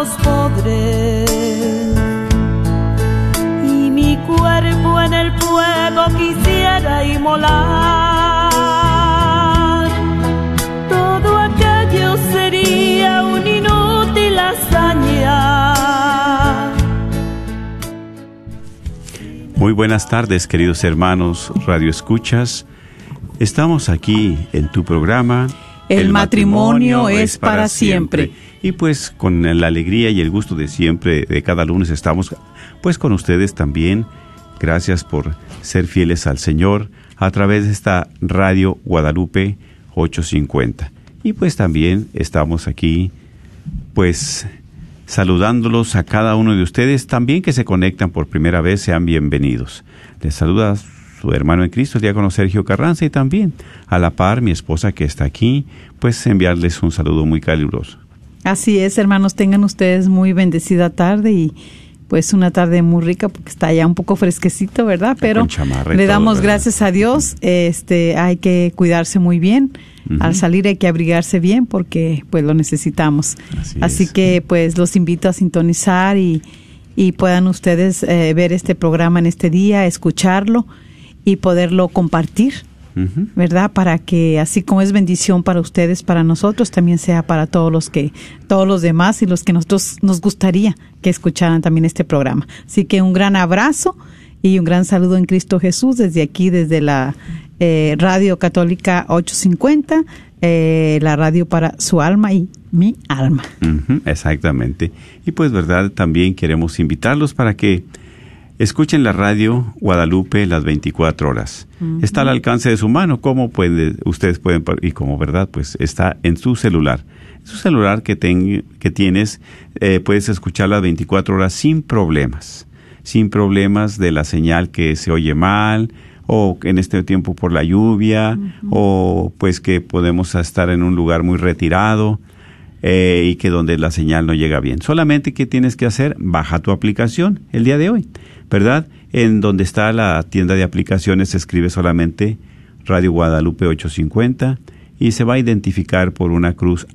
los pobres y mi cuerpo en el fuego inmolar, todo aquello sería un inútil hazaña. Muy buenas tardes, queridos hermanos Radio Escuchas. Estamos aquí en tu programa. El, matrimonio, es para siempre. Y pues con la alegría y el gusto de siempre, de cada lunes estamos pues con ustedes también. Gracias por ser fieles al Señor a través de esta radio Guadalupe 850. Y pues también estamos aquí pues saludándolos a cada uno de ustedes también que se conectan por primera vez, sean bienvenidos. Les saluda su hermano en Cristo, el diácono Sergio Carranza, y también a la par mi esposa que está aquí, pues enviarles un saludo muy caluroso. Así es, hermanos, tengan ustedes muy bendecida tarde y pues una tarde muy rica porque está ya un poco fresquecito, ¿verdad? Pero le damos gracias a Dios. Este, hay que cuidarse muy bien. Al salir hay que abrigarse bien porque pues lo necesitamos. Así Así, es. que pues los invito a sintonizar y, y puedan ustedes eh, ver este programa en este día, escucharlo y poderlo compartir. ¿Verdad? Para que así como es bendición para ustedes, para nosotros, también sea para todos los que, todos los demás y los que nosotros nos gustaría que escucharan también este programa. Así que un gran abrazo y un gran saludo en Cristo Jesús desde aquí, desde la eh, Radio Católica 850, eh, la radio para su alma y mi alma. Exactamente. Y pues, ¿verdad? También queremos invitarlos para que escuchen la radio Guadalupe las 24 horas. Está al alcance de su mano. ¿Cómo puede, ustedes pueden, y como verdad, pues está en su celular. Su celular que, ten- que tienes, eh, puedes escuchar las 24 horas sin problemas. Sin problemas de la señal que se oye mal, o en este tiempo por la lluvia, o pues que podemos estar en un lugar muy retirado eh, y que donde la señal no llega bien. Solamente que tienes que hacer, baja tu aplicación el día de hoy, ¿verdad? En donde está la tienda de aplicaciones se escribe solamente Radio Guadalupe 850 y se va a identificar por una cruz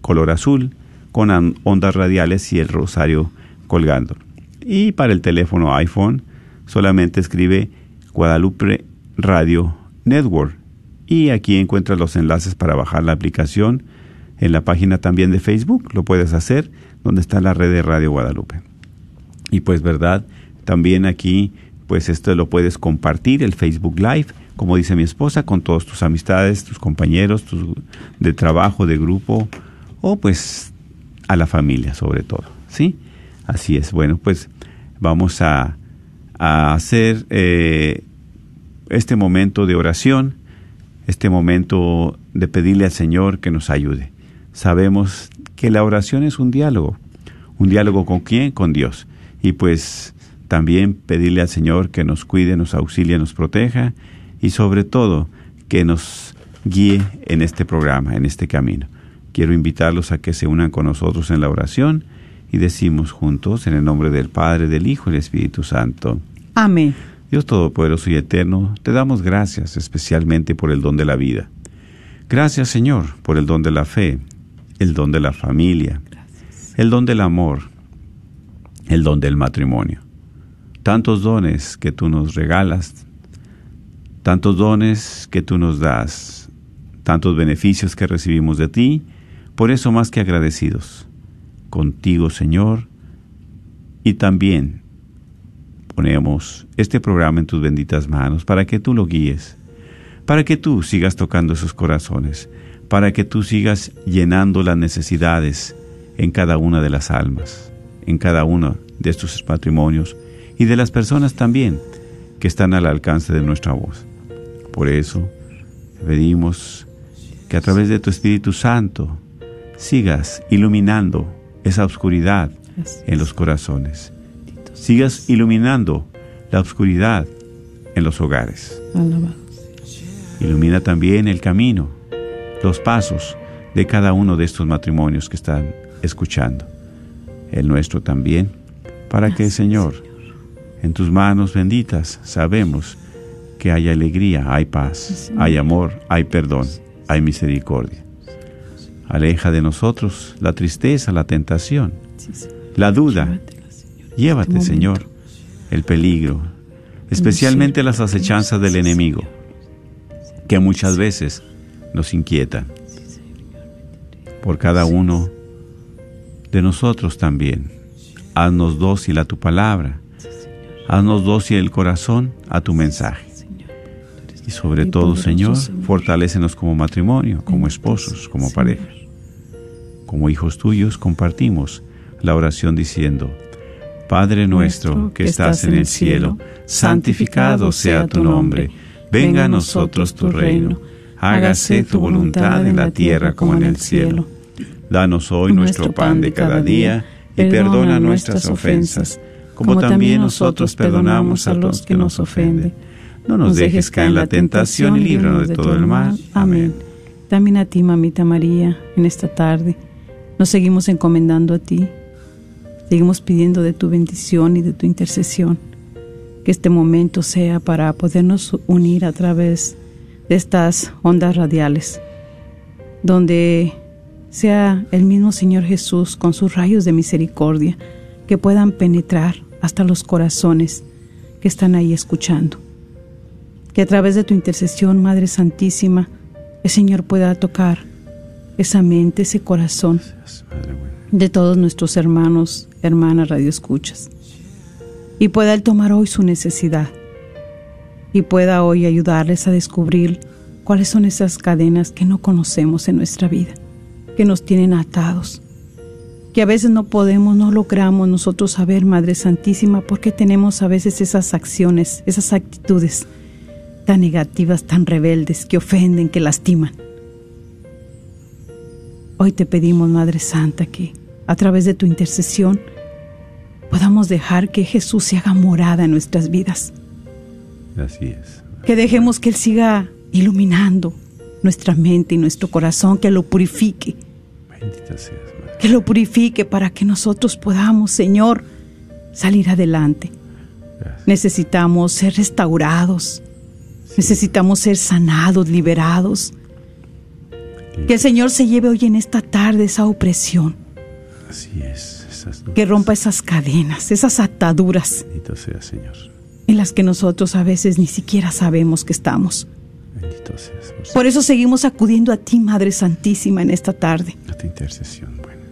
color azul con ondas radiales y el rosario colgando. Y para el teléfono iPhone solamente escribe Guadalupe Radio Network y aquí encuentras los enlaces para bajar la aplicación en la página también de Facebook, lo puedes hacer, donde está la red de Radio Guadalupe. Y pues verdad, también aquí, pues esto lo puedes compartir, el Facebook Live, como dice mi esposa, con todas tus amistades, tus compañeros, tus de trabajo, de grupo, o pues a la familia sobre todo. ¿Sí? Así es. Bueno, pues vamos a, hacer eh, este momento de oración, este momento de pedirle al Señor que nos ayude. Sabemos que la oración es un diálogo. ¿Un diálogo con quién? Con Dios. Y pues también pedirle al Señor que nos cuide, nos auxilie, nos proteja y sobre todo que nos guíe en este programa, en este camino. Quiero invitarlos a que se unan con nosotros en la oración y decimos juntos en el nombre del Padre, del Hijo y del Espíritu Santo. Amén. Dios Todopoderoso y Eterno, te damos gracias especialmente por el don de la vida. Gracias Señor por el don de la fe, el don de la familia, el don del amor, el don del matrimonio. Tantos dones que tú nos regalas, tantos dones que tú nos das, tantos beneficios que recibimos de ti, por eso más que agradecidos contigo, Señor, y también ponemos este programa en tus benditas manos para que tú lo guíes, para que tú sigas tocando esos corazones, para que tú sigas llenando las necesidades en cada una de las almas, en cada uno de estos matrimonios y de las personas también que están al alcance de nuestra voz. Por eso pedimos que a través de tu Espíritu Santo sigas iluminando esa oscuridad en los corazones. Sigas iluminando la oscuridad en los hogares. Ilumina también el camino, los pasos de cada uno de estos matrimonios que están escuchando. El nuestro también, para que, Señor, en tus manos benditas sabemos que hay alegría, hay paz, hay amor, hay perdón, hay misericordia. Aleja de nosotros la tristeza, la tentación, la duda. Llévate, Señor, el peligro, especialmente las acechanzas del enemigo, que muchas veces nos inquietan. Por cada uno de nosotros también. Haznos dócil a tu palabra. Haznos dócil el corazón a tu mensaje. Y sobre todo, Señor, fortalécenos como matrimonio, como esposos, como pareja. Como hijos tuyos compartimos la oración diciendo, Padre nuestro que estás en el cielo, santificado sea tu nombre, venga a nosotros tu reino, hágase tu voluntad en la tierra como en el cielo. Danos hoy nuestro pan de cada día y perdona nuestras ofensas, como también nosotros perdonamos a los que nos ofenden no nos dejes caer en la tentación y líbranos de todo el mal. Amén. También a ti, mamita María, en esta tarde. Nos seguimos encomendando a ti. Seguimos pidiendo de tu bendición y de tu intercesión. Que este momento sea para podernos unir a través de estas ondas radiales, donde sea el mismo Señor Jesús con sus rayos de misericordia que puedan penetrar hasta los corazones que están ahí escuchando que a través de tu intercesión, Madre Santísima, el Señor pueda tocar esa mente, ese corazón de todos nuestros hermanos, hermanas, radioescuchas. Y pueda Él tomar hoy su necesidad y pueda hoy ayudarles a descubrir cuáles son esas cadenas que no conocemos en nuestra vida, que nos tienen atados, que a veces no podemos, no logramos nosotros saber, Madre Santísima, porque tenemos a veces esas acciones, esas actitudes tan negativas, tan rebeldes, que ofenden, que lastiman. Hoy te pedimos, Madre Santa, que a través de tu intercesión podamos dejar que Jesús se haga morada en nuestras vidas. Así es. Que dejemos que Él siga iluminando nuestra mente y nuestro corazón, que lo purifique. Bendita seas, Madre. Que lo purifique para que nosotros podamos, Señor, salir adelante. Gracias. Necesitamos ser restaurados, Necesitamos ser sanados, liberados. Que el Señor se lleve hoy en esta tarde esa opresión. Así es. Esas Que rompa esas cadenas, esas ataduras Bendito sea, Señor. En las que nosotros a veces ni siquiera sabemos que estamos. Bendito seas. Por Por eso seguimos acudiendo a ti, Madre Santísima, en esta tarde. a tu intercesión, bueno.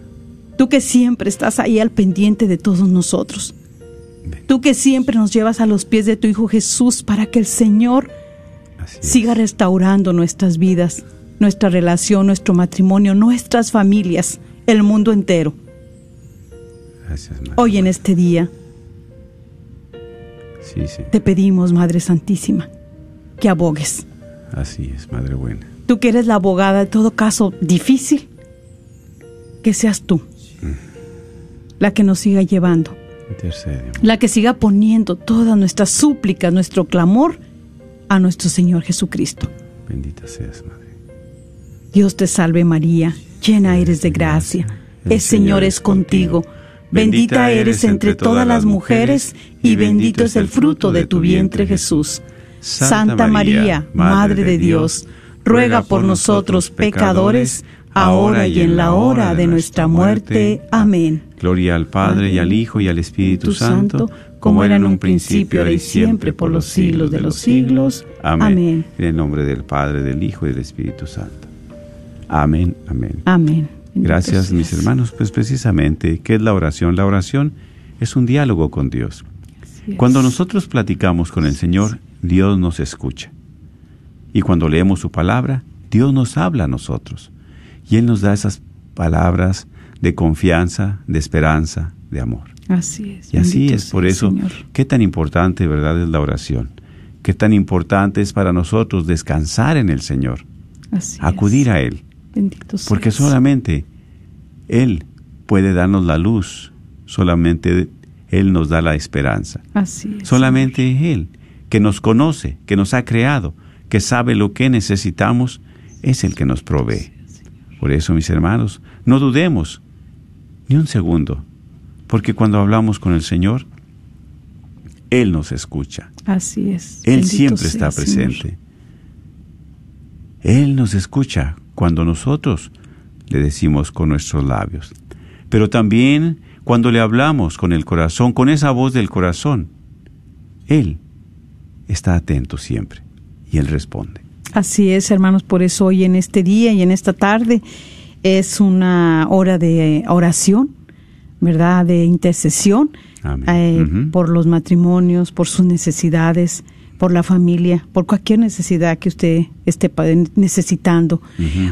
Tú que siempre estás ahí al pendiente de todos nosotros. Tú que siempre nos llevas a los pies de tu Hijo Jesús para que el Señor siga restaurando nuestras vidas, nuestra relación, nuestro matrimonio, nuestras familias, el mundo entero. Gracias. Hoy en este día Sí, sí. te pedimos, Madre Santísima, que abogues. Así es, Madre buena. Tú que eres la abogada de todo caso difícil, que seas tú la que nos siga llevando, la que siga poniendo todas nuestras súplicas, nuestro clamor a nuestro Señor Jesucristo. Bendita seas, Madre. Dios te salve María, llena eres de gracia, el Señor es contigo, bendita eres entre todas las mujeres y bendito es el fruto de tu vientre Jesús. Santa María, Madre de Dios, ruega por nosotros pecadores, ahora y en la hora de nuestra muerte. Amén. Gloria al Padre y al Hijo y al Espíritu Tu Santo, como era en un principio, ahora y siempre, por los siglos de los siglos. Amén. Amén. En el nombre del Padre, del Hijo y del Espíritu Santo. Amén, amén. Amén. Gracias, mis hermanos. Pues precisamente, ¿qué es la oración? La oración es un diálogo con Dios. Cuando nosotros platicamos con el Señor, Dios nos escucha. Y cuando leemos su palabra, Dios nos habla a nosotros. Y Él nos da esas palabras de confianza, de esperanza, de amor. Así es. Y así es, por eso, Señor. qué tan importante, ¿verdad?, es la oración. Qué tan importante es para nosotros descansar en el Señor, Así acudir es. a Él. Bendito Porque solamente Él puede darnos la luz, solamente Él nos da la esperanza. Así es. Solamente Él, que nos conoce, que nos ha creado, que sabe lo que necesitamos, es el que nos provee. Por eso, mis hermanos, no dudemos ni un segundo, porque cuando hablamos con el Señor, Él nos escucha. Así es. Él Bendito siempre está Señor. presente. Él nos escucha cuando nosotros le decimos con nuestros labios, pero también cuando le hablamos con el corazón, con esa voz del corazón. Él está atento siempre y Él responde. Así es, hermanos, por eso hoy en este día y en esta tarde es una hora de oración, ¿verdad? De intercesión Amén. eh, por los matrimonios, por sus necesidades, por la familia, por cualquier necesidad que usted esté necesitando.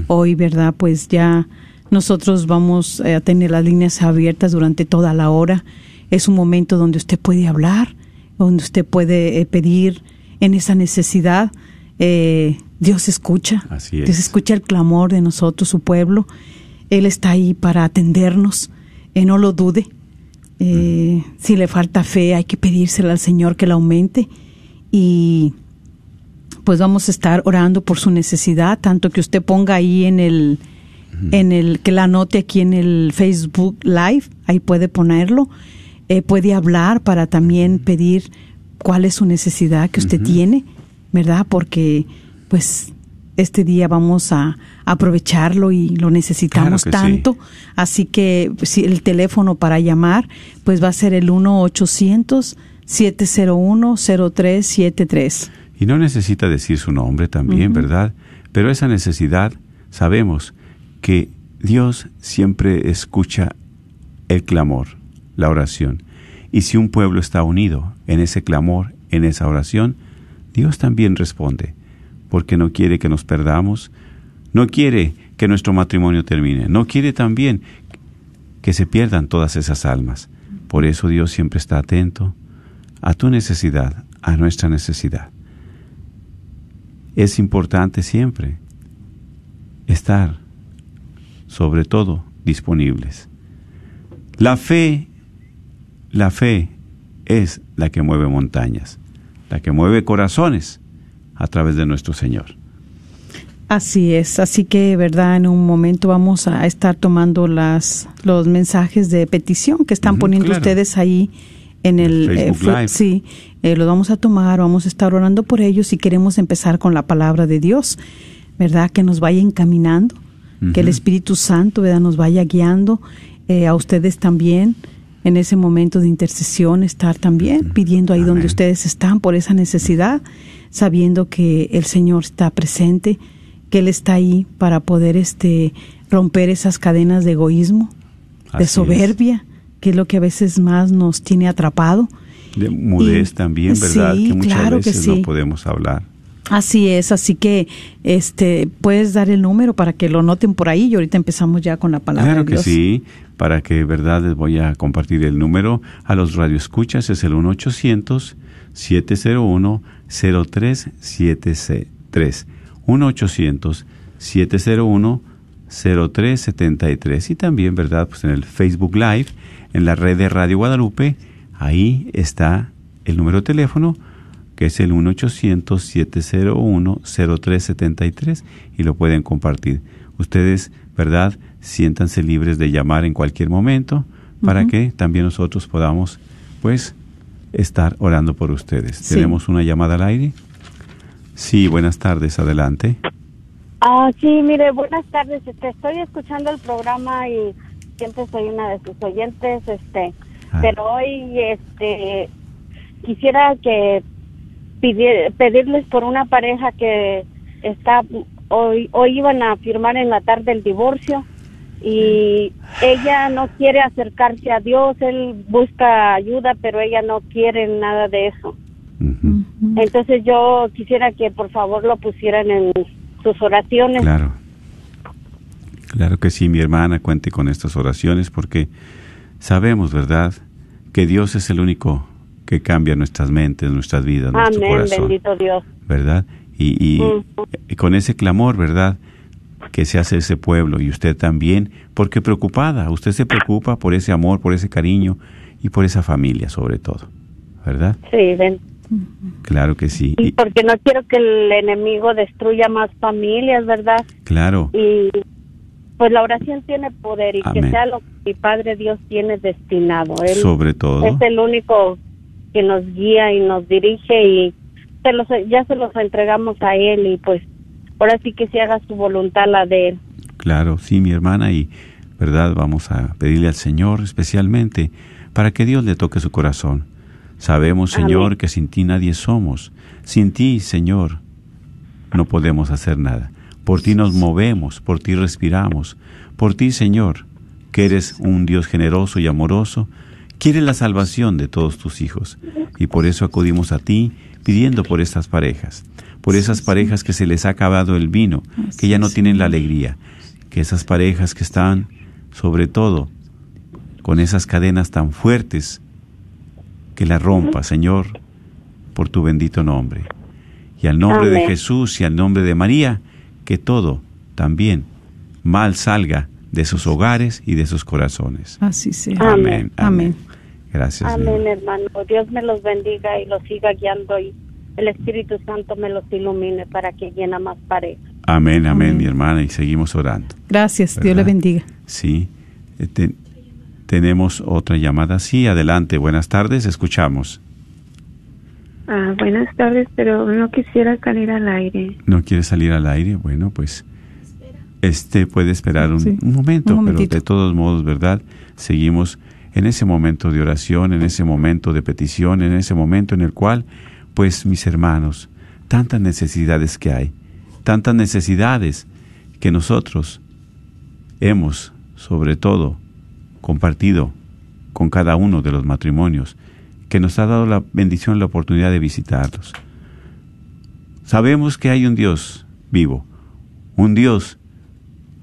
Hoy, ¿verdad? Pues ya nosotros vamos eh, a tener las líneas abiertas durante toda la hora. Es un momento donde usted puede hablar, donde usted puede eh, pedir en esa necesidad. Eh, Dios escucha. Así es. Dios escucha el clamor de nosotros, su pueblo. Él está ahí para atendernos. Eh, no lo dude. Eh, Si le falta fe, hay que pedírsela al Señor que la aumente. Y pues vamos a estar orando por su necesidad, tanto que usted ponga ahí en el, en el, que la anote aquí en el Facebook Live, ahí puede ponerlo, Eh, puede hablar para también pedir cuál es su necesidad que usted tiene, ¿verdad? Porque pues este día vamos a aprovecharlo y lo necesitamos Claro que sí. tanto, así que si el teléfono para llamar pues va a ser el 1 800 701 0373. Y no necesita decir su nombre también, ¿verdad? Pero esa necesidad, sabemos que Dios siempre escucha el clamor, la oración. Y si un pueblo está unido en ese clamor, en esa oración, Dios también responde, porque no quiere que nos perdamos, no quiere que nuestro matrimonio termine, no quiere también que se pierdan todas esas almas. Por eso Dios siempre está atento a tu necesidad, a nuestra necesidad. Es importante siempre estar, sobre todo, disponibles. La fe, la fe es la que mueve montañas, la que mueve corazones a través de nuestro Señor. Así es, así que, verdad, en un momento vamos a estar tomando las los mensajes de petición que están poniendo claro. ustedes ahí en el Facebook fe- Live. sí, eh, los vamos a tomar, vamos a estar orando por ellos y queremos empezar con la palabra de Dios, verdad, que nos vaya encaminando, que el. Espíritu Santo, verdad, nos vaya guiando eh, a ustedes también en ese momento de intercesión, estar también pidiendo ahí donde ustedes están por esa necesidad, sabiendo que el Señor está presente, que Él está ahí para poder este romper esas cadenas de egoísmo, Así de es. Que es lo que a veces más nos tiene atrapado. De mudez Y- también, ¿verdad? sí, que muchas claro que veces sí. no podemos hablar. Así es, así que este puedes dar el número para que lo noten por ahí y ahorita empezamos ya con la palabra Claro de que Dios. sí, para que verdad les voy a compartir el número a los radioescuchas es el 1 800 701 0373 1 800 701 0373 y también verdad pues en el Facebook Live en la red de Radio Guadalupe ahí está el número de teléfono que es el 1-800-701-0373 y lo pueden compartir. Ustedes, ¿verdad? Siéntanse libres de llamar en cualquier momento para que también nosotros podamos, pues, estar orando por ustedes. Sí. ¿Tenemos una llamada al aire? Sí, buenas tardes, adelante. Ah, sí, mire, buenas tardes. Este, estoy escuchando el programa y siempre soy una de sus oyentes, este, Ah. pero hoy, este, quisiera que pidi- pedirles por una pareja que está hoy hoy iban a firmar en la tarde el divorcio y ella no quiere acercarse a Dios, él busca ayuda, pero ella no quiere nada de eso. Entonces yo quisiera que por favor lo pusieran en sus oraciones. Claro. Claro que sí, mi hermana, cuente con estas oraciones porque sabemos, ¿verdad?, que Dios es el único que cambia nuestras mentes, nuestras vidas, nuestro Amén, corazón. bendito Dios. ¿verdad? Y, y- con ese clamor, ¿verdad? Que se hace ese pueblo y usted también, porque preocupada, usted se preocupa por ese amor, por ese cariño y por esa familia sobre todo, ¿verdad? Sí. Claro que sí. Y porque no quiero que el enemigo destruya más familias, ¿verdad? claro, Y pues la oración tiene poder y Amén. que sea lo que mi Padre Dios tiene destinado. Él sobre todo, es el único que nos guía y nos dirige y se los, ya se los entregamos a Él y pues ahora sí que se haga su voluntad la de Él. claro, sí, mi hermana, y ¿verdad? Vamos a pedirle al Señor especialmente para que Dios le toque su corazón. Sabemos, Amén. Señor, que sin ti nadie somos. Sin ti, Señor, no podemos hacer nada. Por ti nos movemos, por ti respiramos. Por ti, Señor, que eres un Dios generoso y amoroso, quieres la salvación de todos tus hijos. Y por eso acudimos a ti pidiendo por estas parejas, por esas parejas que se les ha acabado el vino, que ya no tienen la alegría, que esas parejas que están, sobre todo, con esas cadenas tan fuertes, que la rompa, Señor, por tu bendito nombre. Y al nombre de. Jesús y al nombre de María, que todo también mal salga de sus hogares y de sus corazones. Así sea. Amén. Amén. Gracias. Amén, hermano. hermano. Dios me los bendiga y los siga guiando y el Espíritu Santo me los ilumine para que llena más parejas. Amén, amén, Amén. mi hermana, y seguimos orando. Gracias. Dios le bendiga. Sí. Eh, te- tenemos otra llamada. Sí, adelante. Buenas tardes, escuchamos. Ah, buenas tardes, pero no quisiera salir al aire. ¿No quiere salir al aire? Bueno, pues este puede esperar un, Sí, un momento, un pero de todos modos, ¿verdad? Seguimos en ese momento de oración, en ese momento de petición, en ese momento en el cual, pues mis hermanos, tantas necesidades que hay, tantas necesidades que nosotros hemos, sobre todo, compartido con cada uno de los matrimonios, que nos ha dado la bendición, la oportunidad de visitarlos. Sabemos que hay un Dios vivo, un Dios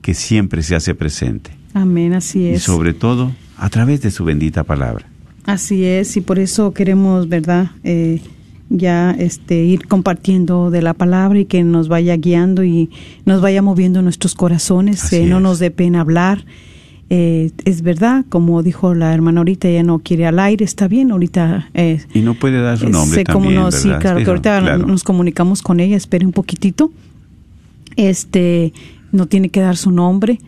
que siempre se hace presente Amén. Así y es. sobre todo a través de su bendita palabra. Así es, y por eso queremos, ¿verdad? Eh, ya este ir compartiendo de la palabra y que nos vaya guiando y nos vaya moviendo nuestros corazones, eh, no nos dé pena hablar. Eh, es verdad, como dijo la hermana ahorita, ella no quiere al aire, está bien, ahorita eh, Y no puede dar su nombre sé cómo también, no, sí, claro, que ahorita claro, nos comunicamos con ella, espere un poquitito. Este, no tiene que dar su nombre,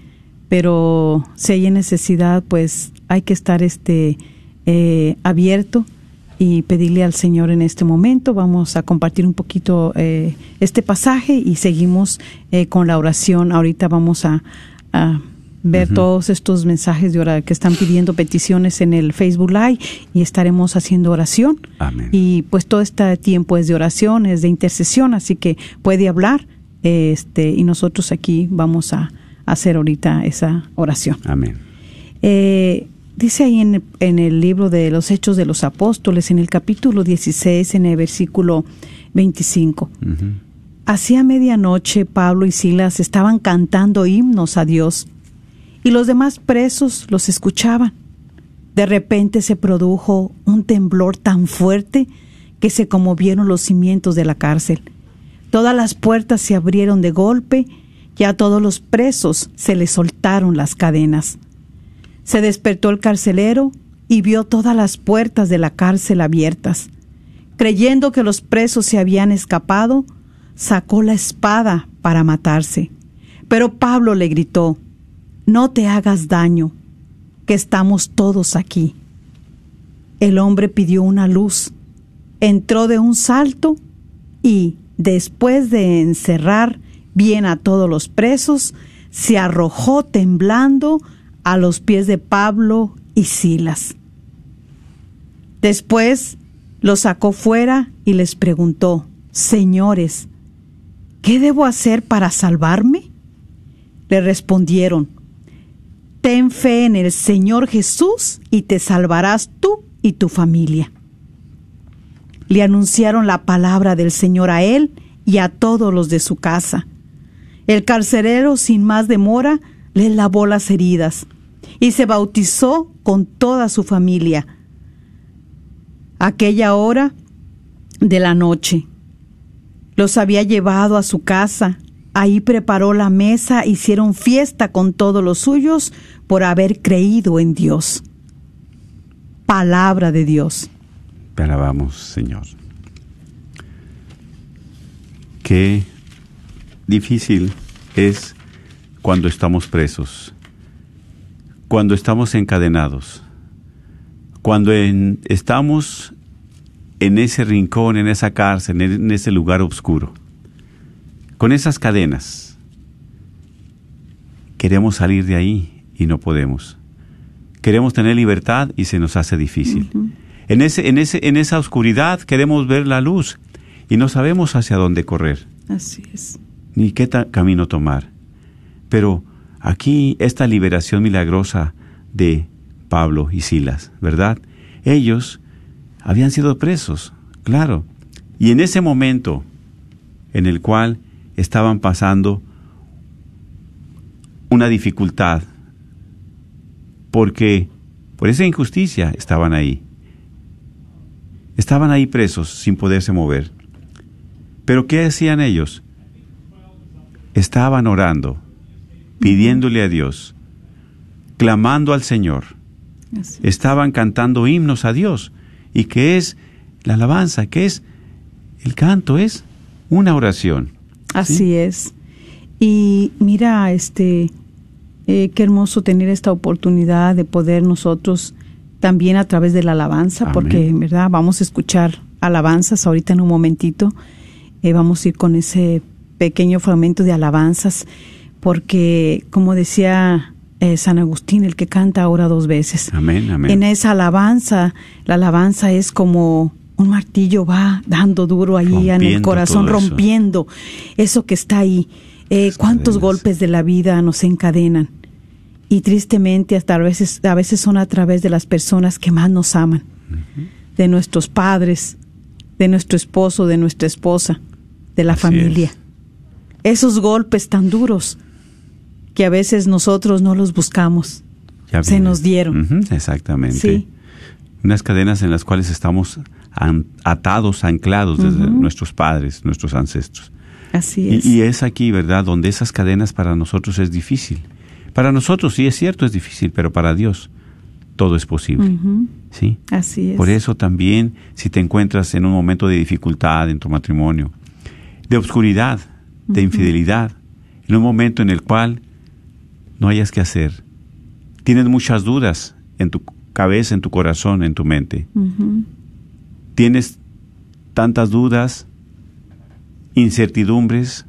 pero si hay necesidad, pues hay que estar este eh, abierto y pedirle al Señor en este momento. Vamos a compartir un poquito eh, este pasaje y seguimos eh, con la oración. Ahorita vamos a, a ver todos estos mensajes de oración que están pidiendo peticiones en el Facebook Live y estaremos haciendo oración. Amén. Y pues todo este tiempo es de oración, es de intercesión, así que puede hablar este y nosotros aquí vamos a hacer ahorita esa oración. Amén. Eh, dice ahí en, en el libro de los Hechos de los Apóstoles, en el capítulo 16, en el versículo 25. Ujú. Hacía medianoche Pablo y Silas estaban cantando himnos a Dios y los demás presos los escuchaban. De repente se produjo un temblor tan fuerte que se conmovieron los cimientos de la cárcel. Todas las puertas se abrieron de golpe y a todos los presos se les soltaron las cadenas. Se despertó el carcelero y vio todas las puertas de la cárcel abiertas. Creyendo que los presos se habían escapado, sacó la espada para matarse. Pero Pablo le gritó, No te hagas daño, que estamos todos aquí. El hombre pidió una luz, entró de un salto y, después de encerrar bien a todos los presos, se arrojó temblando a los pies de Pablo y Silas. Después los sacó fuera y les preguntó, Señores, ¿qué debo hacer para salvarme? Le respondieron, Ten fe en el Señor Jesús y te salvarás tú y tu familia. Le anunciaron la palabra del Señor a él y a todos los de su casa. El carcelero, sin más demora, le lavó las heridas y se bautizó con toda su familia. Aquella hora de la noche los había llevado a su casa. Ahí preparó la mesa, hicieron fiesta con todos los suyos por haber creído en Dios. Palabra de Dios. Te alabamos, Señor. Qué difícil es cuando estamos presos, cuando estamos encadenados, cuando estamos en ese rincón, en esa cárcel, en ese lugar oscuro, con esas cadenas. Queremos salir de ahí y no podemos. Queremos tener libertad y se nos hace difícil. en, ese, en, ese, en esa oscuridad queremos ver la luz y no sabemos hacia dónde correr. Así es. Ni qué camino tomar. Pero aquí esta liberación milagrosa de Pablo y Silas, ¿verdad? Ellos habían sido presos, claro. Y en ese momento en el cual estaban pasando una dificultad, porque por esa injusticia estaban ahí. Estaban ahí presos sin poderse mover. Pero ¿qué hacían ellos? Estaban orando, pidiéndole a Dios, clamando al Señor. Estaban cantando himnos a Dios. ¿Y qué es la alabanza? ¿Qué es el canto? Es una oración. Así es. Y mira, este, eh, qué hermoso tener esta oportunidad de poder nosotros también a través de la alabanza, porque verdad vamos a escuchar alabanzas ahorita en un momentito. Eh, vamos a ir con ese pequeño fragmento de alabanzas, porque como decía eh, San Agustín, el que canta ahora dos veces. Amén, amén. En esa alabanza, la alabanza es como un martillo va dando duro ahí en el corazón, rompiendo eso. que está ahí. Eh, ¿Cuántos golpes de la vida nos encadenan? Y tristemente hasta a veces, a veces son a través de las personas que más nos aman, de nuestros padres, de nuestro esposo, de nuestra esposa, de la familia. Esos golpes tan duros que a veces nosotros no los buscamos, se nos dieron. exactamente. Unas cadenas en las cuales estamos atados, anclados desde nuestros padres, nuestros ancestros. Así es. Y, es aquí, ¿verdad?, donde esas cadenas para nosotros es difícil. Para nosotros sí es cierto, es difícil, pero para Dios todo es posible. ¿Sí? Así es. Por eso también, si te encuentras en un momento de dificultad en tu matrimonio, de obscuridad, de infidelidad, en un momento en el cual no hayas que hacer, tienes muchas dudas en tu cabeza, en tu corazón, en tu mente, tienes tantas dudas, incertidumbres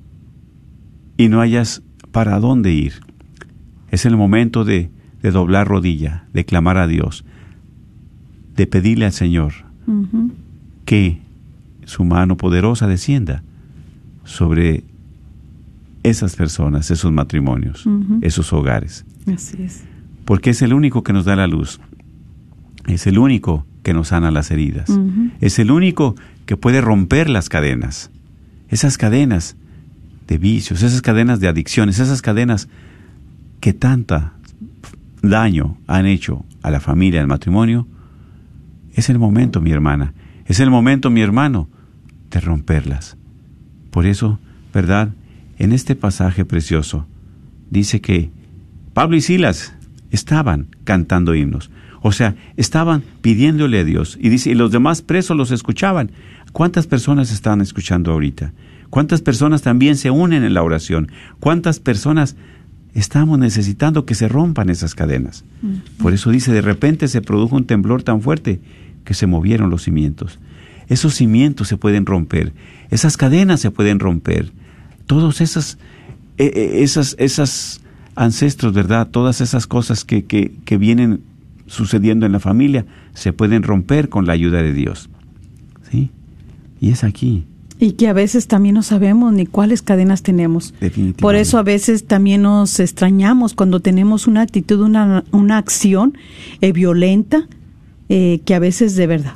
y no hayas para dónde ir. Es el momento de, doblar rodilla, de clamar a Dios, de pedirle al Señor que su mano poderosa descienda sobre esas personas, esos matrimonios, esos hogares. Así es. Porque es el único que nos da la luz. Es el único que nos sana las heridas. Es el único que puede romper las cadenas. Esas cadenas de vicios, esas cadenas de adicciones, esas cadenas que tanta daño han hecho a la familia, al matrimonio, es el momento, mi hermana, es el momento, mi hermano, de romperlas. Por eso, ¿verdad? En este pasaje precioso dice que Pablo y Silas estaban cantando himnos. O sea, estaban pidiéndole a Dios. Y dice, y los demás presos los escuchaban. ¿Cuántas personas están escuchando ahorita? ¿Cuántas personas también se unen en la oración? ¿Cuántas personas estamos necesitando que se rompan esas cadenas? Por eso dice, de repente se produjo un temblor tan fuerte que se movieron los cimientos. Esos cimientos se pueden romper, esas cadenas se pueden romper. Todos esas, e, e, esas, esas ancestros, ¿verdad? Todas esas cosas que, que, que vienen sucediendo en la familia se pueden romper con la ayuda de Dios. ¿Sí? Y es aquí. Y que a veces también no sabemos ni cuáles cadenas tenemos. Definitivamente. Por eso a veces también nos extrañamos cuando tenemos una actitud, una, una acción eh, violenta, eh, que a veces de verdad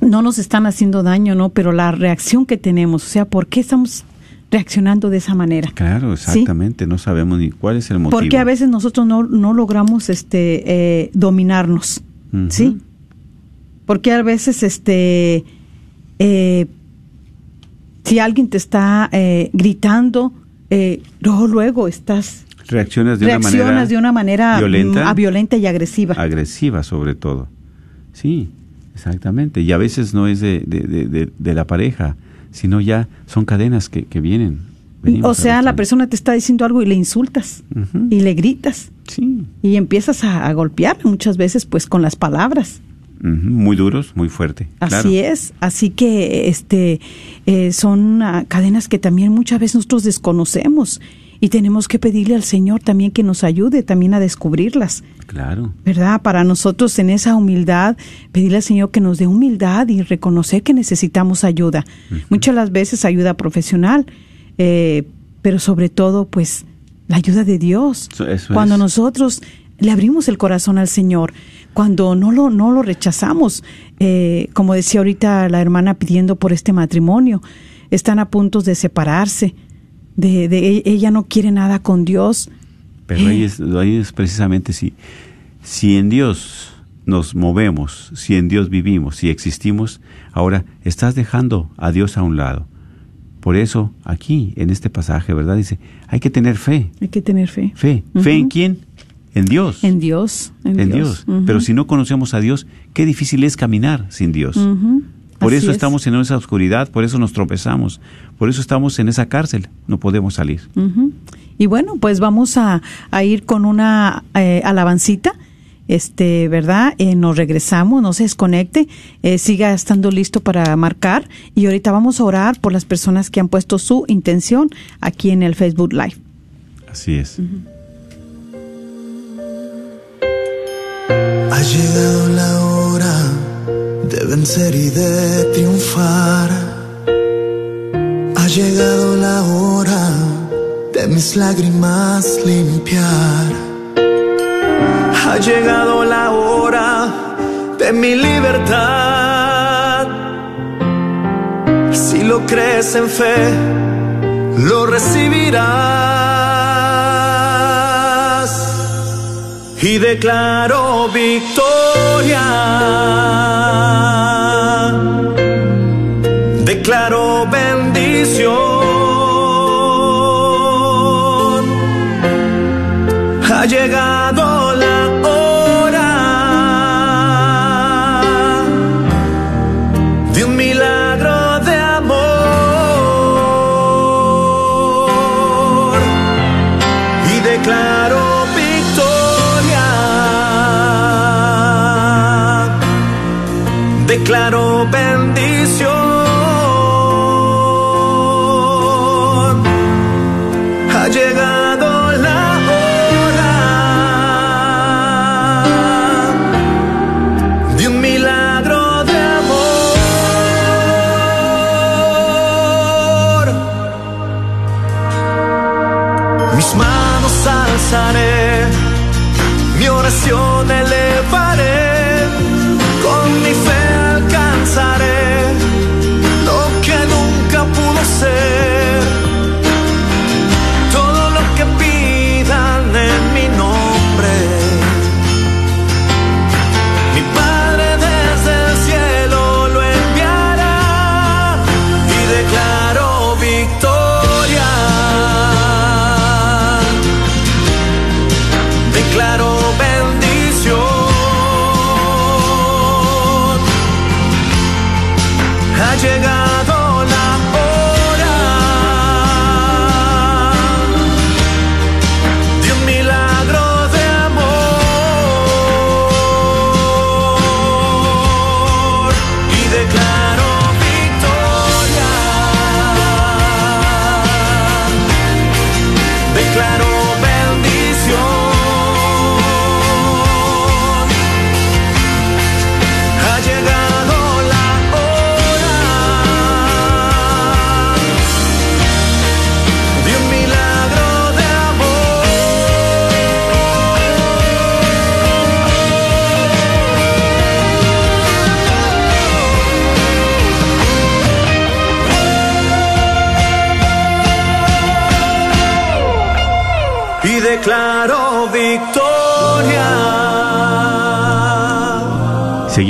no nos están haciendo daño, ¿no? Pero la reacción que tenemos, o sea, ¿por qué estamos reaccionando de esa manera? Claro, exactamente. No sabemos ni cuál es el motivo. Porque a veces nosotros no, no logramos este eh, dominarnos. ¿sí? Porque a veces este eh, si alguien te está eh, gritando, eh, luego luego estás Reacciones de una reaccionas manera de una manera violenta. violenta y agresiva. agresiva sobre todo. Sí, exactamente. Y a veces no es de- de- de la pareja, sino ya son cadenas que, que vienen. venimos o sea, la persona te está diciendo algo y le insultas y le gritas Sí. y empiezas a, a golpear muchas veces pues con las palabras. Muy duros, muy fuerte. Así es, así que este eh, son ah, cadenas que también muchas veces nosotros desconocemos y tenemos que pedirle al Señor también que nos ayude también a descubrirlas, Claro. ¿verdad? Para nosotros en esa humildad pedirle al Señor que nos dé humildad y reconocer que necesitamos ayuda. Muchas las veces ayuda profesional, eh, pero sobre todo pues la ayuda de Dios. Eso- eso Cuando es. nosotros le abrimos el corazón al Señor, cuando no lo, no lo rechazamos, eh, como decía ahorita la hermana pidiendo por este matrimonio, están a punto de separarse, de, de e- ella no quiere nada con Dios. Pero ahí es, ahí es precisamente si, si en Dios nos movemos, si en Dios vivimos, si existimos, ahora estás dejando a Dios a un lado. Por eso aquí, en este pasaje, ¿verdad? Dice, hay que tener fe. Hay que tener fe. Fe. ¿Fe en quién? En Dios. En Dios. En, en Dios. Pero si no conocemos a Dios, qué difícil es caminar sin Dios. Por Así eso es. estamos en esa oscuridad, por eso nos tropezamos, por eso estamos en esa cárcel, no podemos salir. Y bueno, pues vamos a, a ir con una eh, alabancita, este, ¿verdad? Eh, nos regresamos, no se desconecte, eh, siga estando listo para marcar y ahorita vamos a orar por las personas que han puesto su intención aquí en el Facebook Live. Así es. Ha llegado la hora de vencer y de triunfar. Ha llegado la hora de mis lágrimas limpiar. Ha llegado la hora de mi libertad. Si lo crees en fe, lo recibirás y declaro victoria. Declaro bendición. Ha llegado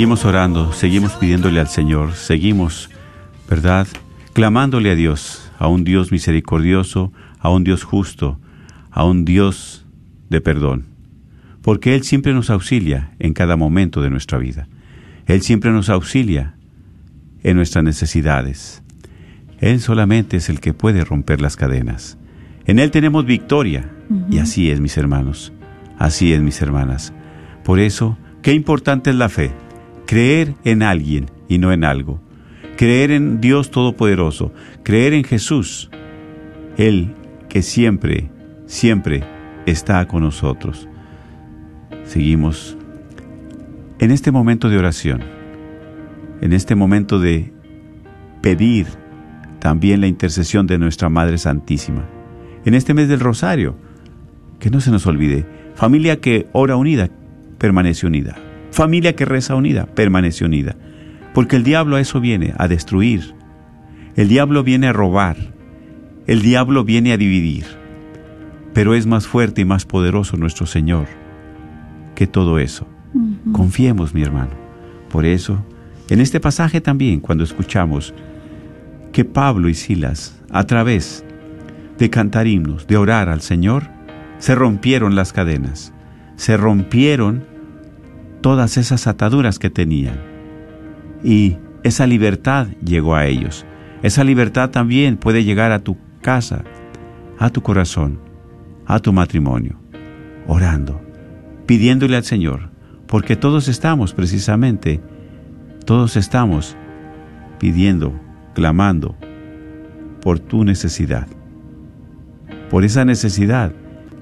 Seguimos orando, seguimos pidiéndole al Señor, seguimos, ¿verdad? Clamándole a Dios, a un Dios misericordioso, a un Dios justo, a un Dios de perdón. Porque Él siempre nos auxilia en cada momento de nuestra vida. Él siempre nos auxilia en nuestras necesidades. Él solamente es el que puede romper las cadenas. En Él tenemos victoria. Y así es, mis hermanos. Así es, mis hermanas. Por eso, qué importante es la fe. Creer en alguien y no en algo. Creer en Dios Todopoderoso. Creer en Jesús. Él que siempre, siempre está con nosotros. Seguimos en este momento de oración, en este momento de pedir también la intercesión de nuestra Madre Santísima. En este mes del Rosario, que no se nos olvide, familia que ora unida, permanece unida. Familia que reza unida, permanece unida. Porque el diablo a eso viene, a destruir. El diablo viene a robar. El diablo viene a dividir. Pero es más fuerte y más poderoso nuestro Señor que todo eso. Confiemos, mi hermano. Por eso, en este pasaje también, cuando escuchamos que Pablo y Silas, a través de cantar himnos, de orar al Señor, se rompieron las cadenas, se rompieron todas esas ataduras que tenían. Y esa libertad llegó a ellos. Esa libertad también puede llegar a tu casa, a tu corazón, a tu matrimonio, orando, pidiéndole al Señor, porque todos estamos precisamente, todos estamos pidiendo, clamando por tu necesidad, por esa necesidad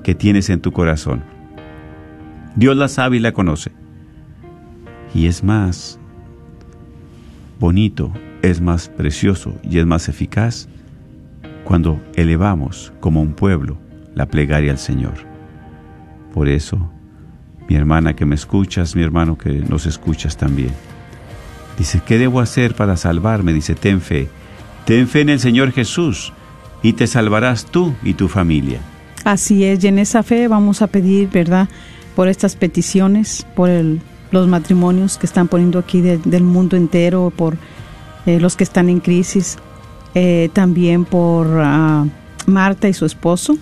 que tienes en tu corazón. Dios la sabe y la conoce. Y es más bonito, es más precioso y es más eficaz cuando elevamos como un pueblo la plegaria al Señor. Por eso, mi hermana que me escuchas, mi hermano que nos escuchas también. Dice, ¿qué debo hacer para salvarme? Dice, ten fe. Ten fe en el Señor Jesús y te salvarás tú y tu familia. Así es, y en esa fe vamos a pedir, ¿verdad? Por estas peticiones, por el, los matrimonios que están poniendo aquí del mundo entero, por eh, los que están en crisis, eh, también por ah, Marta y su esposo,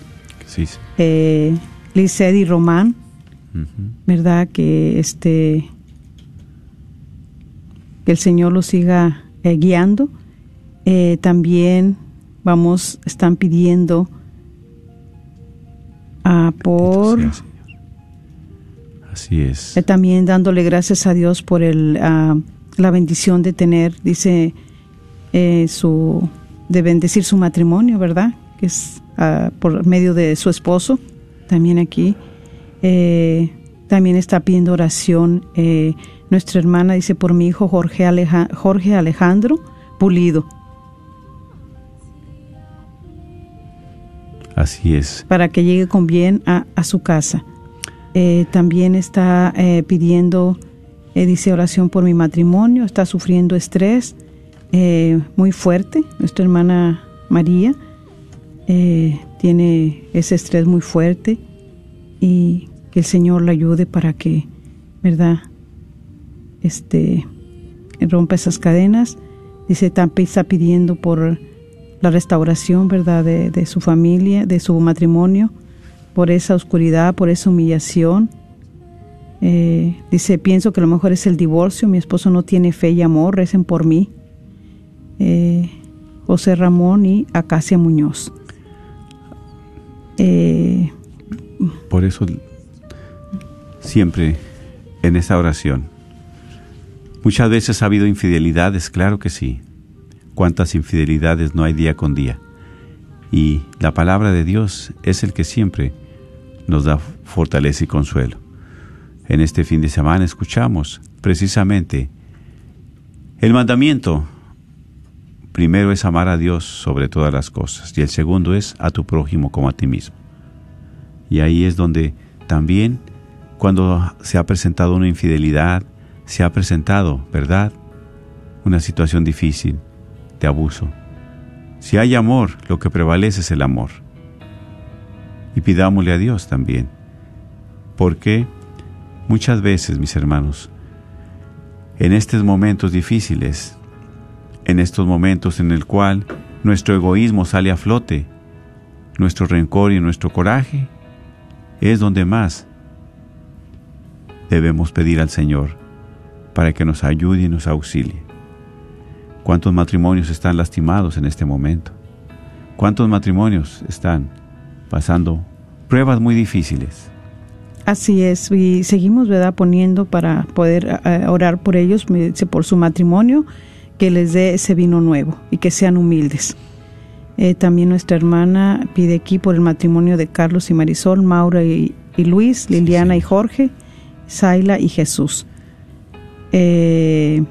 Sí. eh, y Román, ¿verdad? Que este que el Señor los siga guiando. También vamos, están pidiendo ah, por. Así es. eh, también dándole gracias a Dios por el ah, la bendición de tener, dice eh, su de bendecir su matrimonio, ¿verdad? Que es ah, por medio de su esposo, también aquí. Eh, también está pidiendo oración. eh, nuestra hermana dice por mi hijo Jorge, Aleja- Jorge Alejandro Pulido, Así es. para que llegue con bien a, a su casa. Eh, también está eh, pidiendo, eh, dice oración por mi matrimonio, está sufriendo estrés muy fuerte. Nuestra hermana María tiene ese estrés muy fuerte y que el Señor la ayude para que, ¿verdad? Este, rompa esas cadenas. Dice, está pidiendo por la restauración, ¿verdad? De su familia, de su matrimonio, por esa oscuridad, por esa humillación. Eh, dice, pienso que lo mejor es el divorcio, mi esposo no tiene fe y amor, recen por mí. Eh, José Ramón y Acacia Muñoz. Eh, Por eso siempre en esa oración. Muchas veces ha habido infidelidades, claro que sí. Cuántas infidelidades no hay día con día. Y la palabra de Dios es el que siempre nos da fortaleza y consuelo. En este fin de semana escuchamos precisamente el mandamiento. Primero es amar a Dios sobre todas las cosas y el segundo es a tu prójimo como a ti mismo. Y ahí es donde también cuando se ha presentado una infidelidad, se ha presentado, ¿verdad? Una situación difícil de abuso. Si hay amor, lo que prevalece es el amor. Y pidámosle a Dios también. Porque muchas veces, mis hermanos, en estos momentos difíciles, en estos momentos en el cual nuestro egoísmo sale a flote, nuestro rencor y nuestro coraje, es donde más debemos pedir al Señor para que nos ayude y nos auxilie. ¿Cuántos matrimonios están lastimados en este momento? ¿Cuántos matrimonios están pasando pruebas muy difíciles? Así es, y seguimos, ¿verdad?, poniendo para poder eh, orar por ellos, por su matrimonio, que les dé ese vino nuevo y que sean humildes. Eh, también nuestra hermana pide aquí por el matrimonio de Carlos y Marisol, Maura y, y Luis, Liliana y Jorge, Zaila y Jesús. Eh,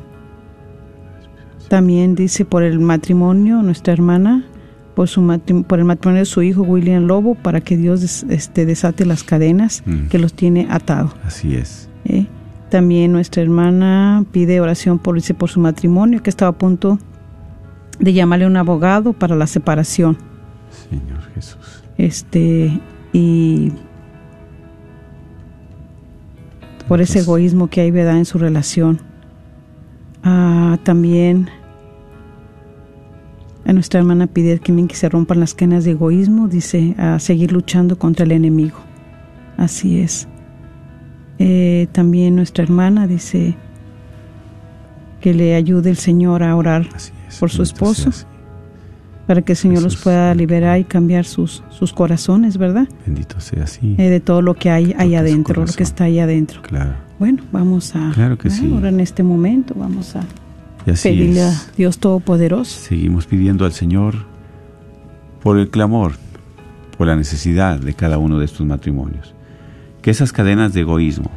también dice por el matrimonio, nuestra hermana, por, su por el matrimonio de su hijo William Lobo, para que Dios des- este, desate las cadenas Mm. que los tiene atados. Así es. ¿eh? También nuestra hermana pide oración por, dice, por su matrimonio, que estaba a punto de llamarle a un abogado para la separación. Señor Jesús. Este, y por ese egoísmo que hay, ¿verdad?, en su relación. Ah, también a nuestra hermana pide también que se rompan las cadenas de egoísmo, dice, a seguir luchando contra el enemigo. Así es. Eh, también nuestra hermana dice que le ayude el Señor a orar es. por su esposo, para que el Señor los pueda liberar y cambiar sus, sus corazones, ¿verdad? Bendito sea así. Eh, de todo lo que hay ahí adentro, lo que está ahí adentro. Claro. Bueno, vamos a Claro que sí. ahora en este momento vamos a Y así pedirle a es. Dios Todopoderoso. Seguimos pidiendo al Señor por el clamor, por la necesidad de cada uno de estos matrimonios. Que esas cadenas de egoísmo,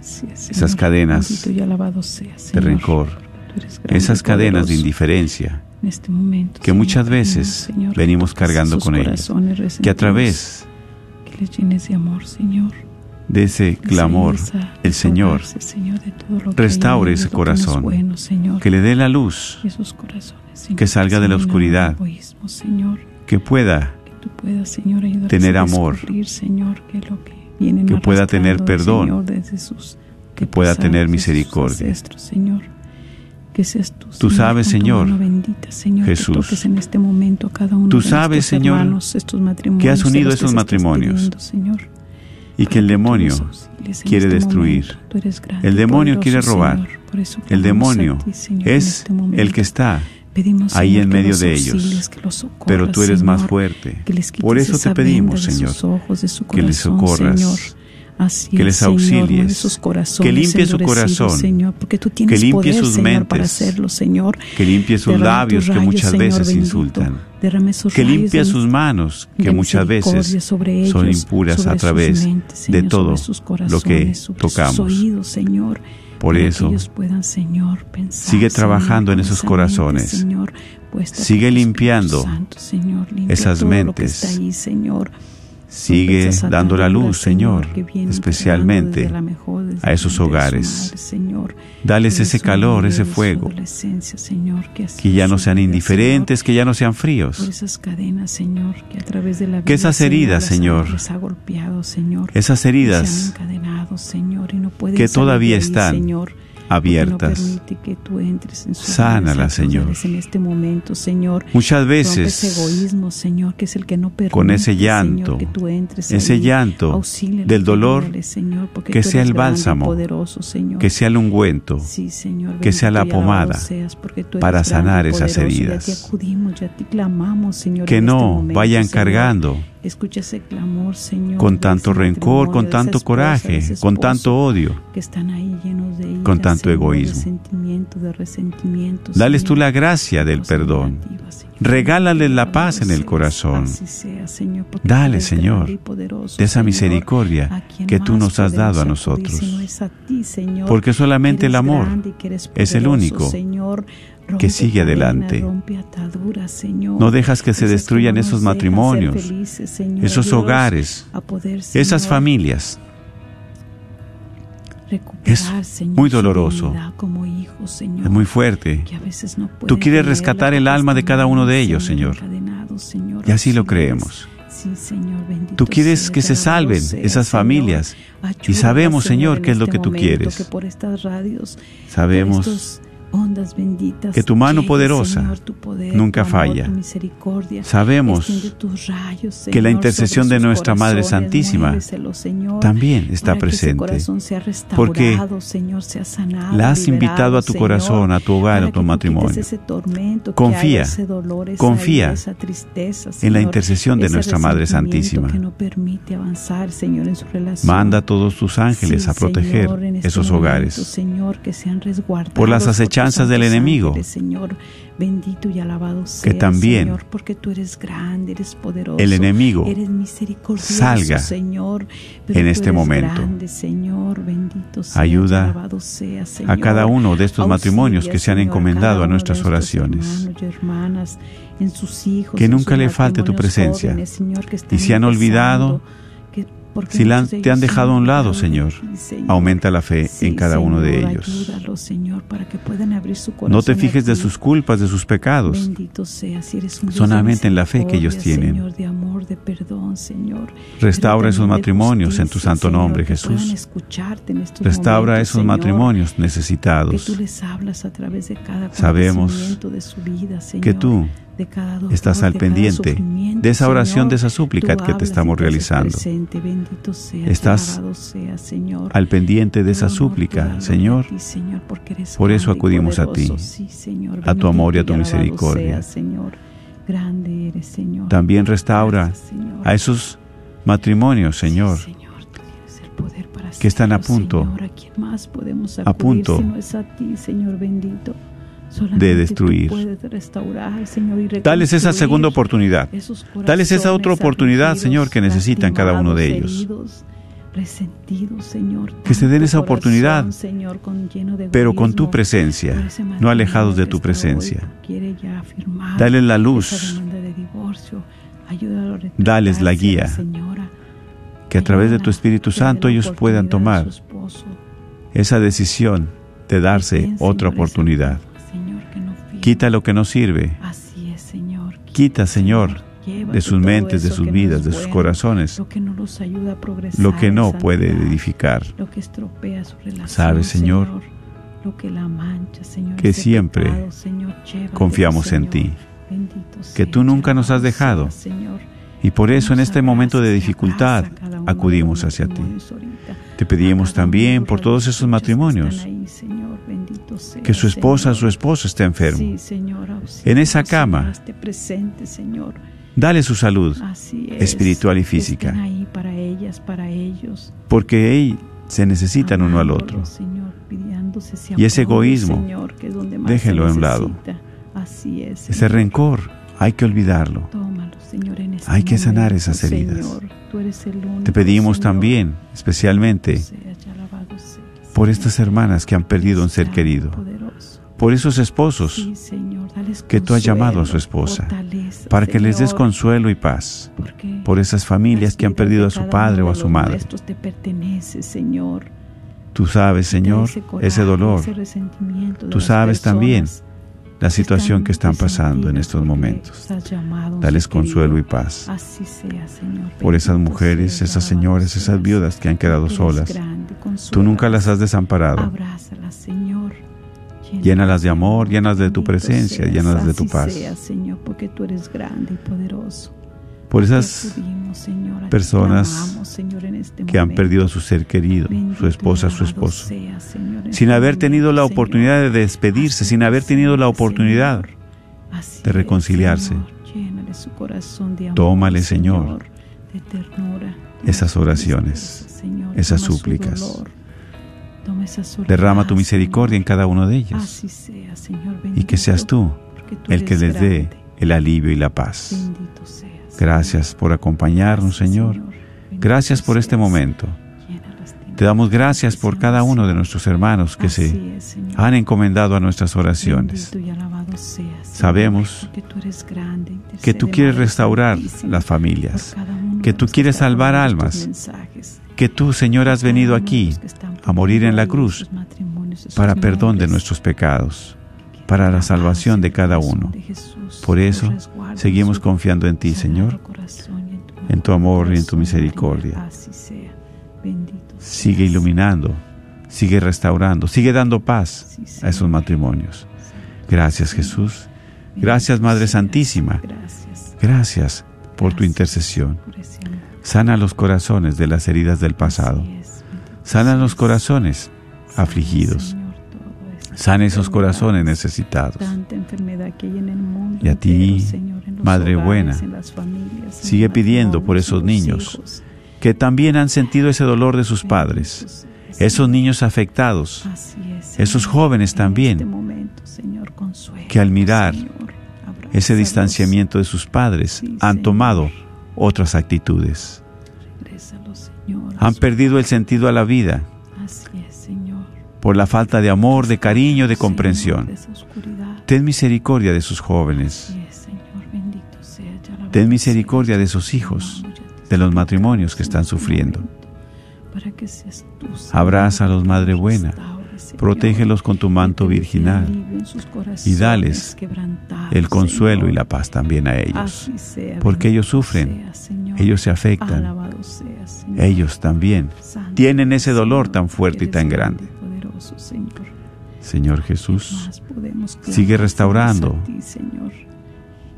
es, Esas cadenas y alabado sea, de Señor. rencor, eres grande esas cadenas de indiferencia, en este momento, que Señor, muchas veces Señor, venimos cargando con ellas, que a través que les llenes de amor, Señor. De ese clamor, el Señor restaure ese corazón, que le dé la luz, que salga de la oscuridad, que pueda tener amor, que pueda tener perdón, que pueda tener misericordia. ancestros, Señor. Que seas tú, Tú sabes, Señor, mano bendita, Señor, Jesús. que toques en este momento a cada uno Tú sabes, Señor, que has unido esos matrimonios. Y que el demonio quiere este destruir. El demonio quiere robar. El demonio es este el que está ahí en medio de ellos, pero tú eres más fuerte. Por eso te pedimos, Señor, que les socorras, Señor. Así que es, les Señor, auxilies, corazones que limpie su corazón, Señor, porque tú tienes que limpie poder, sus Señor, para mentes, hacerlo, Señor. que limpie sus labios que muchas Señor veces bendito. insultan, que limpie sus manos que muchas veces sobre son impuras sobre a sus través de Señor, todo sus lo que tocamos. sus oídos, Señor, Por para eso, puedan, Señor, pensar, sigue Señor, trabajando en esos corazones. Señor, Sigue limpiando Espíritu Santo, Señor, limpia esas mentes. ahí, Señor. Sigue dando la luz, Señor, especialmente a esos hogares. Dales ese calor, ese fuego, que, ya no sean indiferentes, que ya no sean fríos, que esas heridas, Señor, esas heridas que todavía están Señor, abiertas. no que tú entres en sus Sánala, Señor. en este momento, Señor. Muchas ese veces, egoísmo, Señor, que es el que no permite, con ese Señor, llanto, que tú entres ese ahí. llanto del dolor, Señor, que sea el bálsamo, poderoso, Señor. que sea el ungüento, Sí, Señor, que sea la pomada seas, para grande sanar esas poderoso, heridas. Acudimos, clamamos, que este no momento, vayan cargando Escucha ese clamor, Señor. con tanto rencor, con tanto coraje, con tanto odio. que están ahí llenos de ira, con tanto Señor, egoísmo. De sentimiento, de resentimiento. Dales tú la gracia del perdón. Regálales la paz en el corazón. sea, Señor, Dale, Señor, poderoso, de esa misericordia ¿A quién que tú nos has dado a nosotros. ti? Porque solamente el amor grande es el único. Que sigue adelante. No dejas que se destruyan esos matrimonios, esos hogares, esas familias. Es muy doloroso. Es muy fuerte. Tú quieres rescatar el alma de cada uno de ellos, Señor. Y así lo creemos. Tú quieres que se salven sea, esas familias. Y sabemos, Señor, qué es lo que este tú quieres. Sabemos ondas benditas, que tu mano poderosa Señor, tu poder, nunca tu amor, falla. tu misericordia. Sabemos Extiende tus rayos, que la intercesión de nuestra Madre Santísima Señor, también está presente. Porque Señor, sea sanado, la has liberado, invitado a tu corazón, a tu hogar, a tu matrimonio. tormento, Confía, dolor, esa confía herida, esa tristeza, en la intercesión de nuestra Madre Santísima. no avanzar, en su. Manda a todos tus ángeles Sí, a proteger en este esos momento, hogares. Que sean Por las tus acechanzas del enemigo. Señor, bendito y alabado Que sea, también Señor, porque tú eres grande, eres poderoso. el enemigo eres misericordioso, salga Señor, en este momento. grande, Señor, bendito sea, Ayuda a cada uno de estos Auxilia, matrimonios que se han encomendado a nuestras oraciones. hermanos y hermanas, en sus hijos, Que nunca le falte tu presencia. jóvenes, Señor, que están Y si han olvidado, que- Si la te han dejado a un lado, Señor, aumenta la fe en cada uno de ellos. No te fijes de sus culpas, de sus pecados. Solamente en la fe que ellos tienen. Restaura esos matrimonios en tu santo nombre, Jesús. Restaura esos matrimonios necesitados. Sabemos que tú de cada dolor, estás al de pendiente de esa oración, Señor. de esa súplica que te estamos realizando. sea, Estás alabado sea, Señor. Al pendiente de esa súplica, Señor. ti, Por eso acudimos a ti, poderoso. Sí, Señor, a tu amor y a tu misericordia. seas, Señor. Grande eres, Señor. También restaura Gracias, a esos matrimonios, Señor, Sí, que están a punto, Señor. ¿A quién más podemos a punto si no es a ti, Señor bendito? Solamente de destruir. Señor, y Dales esa segunda oportunidad. esos Dales esa otra oportunidad, Señor, que necesitan cada uno de ellos. heridos, resentidos, Señor. Que se den esa corazón, oportunidad, Señor, con lleno de pero con tu presencia, no alejados de tu presencia. Dale la luz, de divorcio. Dales la guía, Señora. que a través de tu Espíritu Santo ellos puedan tomar esposo. esa decisión de darse otra oportunidad. Quita lo que no sirve. Así es, Señor. Quita, Señor, Llévate de sus mentes, de sus vidas, de sus bueno, corazones, Lo que no los ayuda a progresar. lo que no puede edificar. Lo que estropea su relación. Sabes, Señor, Lo que la mancha, Señor. que ese siempre pecado, Señor, llévatelo, confiamos en ti, que tú nunca nos has dejado. Señor. Y por eso en este momento de dificultad acudimos hacia ti. Te pedimos también por todos esos matrimonios que su esposa, Señor. su esposo esté enfermo. En esa cama. Presente, Señor. Dale su salud es. espiritual y física, ahí para ellas, para ellos. porque ellos se necesitan uno al otro. Señor, ese Y ese egoísmo, Señor, que es donde más déjelo a un lado. necesita. Así es. Ese Señor. rencor hay que olvidarlo. Tómalo, Señor, en este Hay que sanar esas heridas. Señor. Tú eres el único, Te pedimos también, especialmente, Sea por estas hermanas que han perdido un ser querido, por esos esposos que tú has llamado a su esposa, para que les des consuelo y paz, por esas familias que han perdido a su padre o a su madre. Tú sabes, Señor, ese dolor, Tú sabes también la situación que están pasando en estos momentos. Dales consuelo y paz. Por esas mujeres, esas señoras, esas viudas que han quedado solas. Tú nunca las has desamparado. Llénalas de amor, llénalas de tu presencia, llénalas de tu paz. Señor, porque tú eres grande y poderoso. Por esas personas este que han perdido a su ser querido, Bendito su esposa, su esposo, sea, sin este haber tenido la oportunidad de despedirse, sin haber tenido la oportunidad de reconciliarse. Tómale, Señor, esas oraciones, esas súplicas. Derrama tu misericordia en cada uno de sea, Señor, y que seas tú el que les dé el alivio y la paz. Gracias por acompañarnos, Señor. Gracias por este momento. Te damos gracias por cada uno de nuestros hermanos que se han encomendado a nuestras oraciones. Sabemos que tú quieres restaurar las familias, que tú quieres salvar almas, que tú, Señor, has venido aquí a morir en la cruz para perdón de nuestros pecados, para la salvación de cada uno. Por eso seguimos confiando en ti, Señor, en tu amor y en tu misericordia. Sigue iluminando, sigue restaurando, sigue dando paz a esos matrimonios. Gracias Jesús. Gracias Madre Santísima. Gracias. Por tu intercesión. Sana los corazones de las heridas del pasado. Sana los corazones afligidos. Sana esos corazones necesitados. Tanta enfermedad que hay en el mundo. Y a ti, entero, Señor, en los Madre hogares, buena, familias, sigue pidiendo por esos niños hijos. Que también han sentido ese dolor de sus padres. Esos niños afectados. Es, esos jóvenes En también, este momento, Señor, consuela, que al mirar Señor, Ese distanciamiento de sus padres Sí, han Señor. tomado otras actitudes. Señor, Han perdido el sentido a la vida Así es, Señor. Por la falta de amor, de cariño, de comprensión. Ten misericordia de sus jóvenes. Ten misericordia de sus hijos, de los matrimonios que están sufriendo. Abrázalos, Madre buena. Protégelos con tu manto virginal y dales el consuelo y la paz también a ellos. Porque ellos sufren. Ellos se afectan. Ellos también tienen ese dolor tan fuerte y tan grande. Señor. Señor Jesús, sigue restaurando. ti, Señor.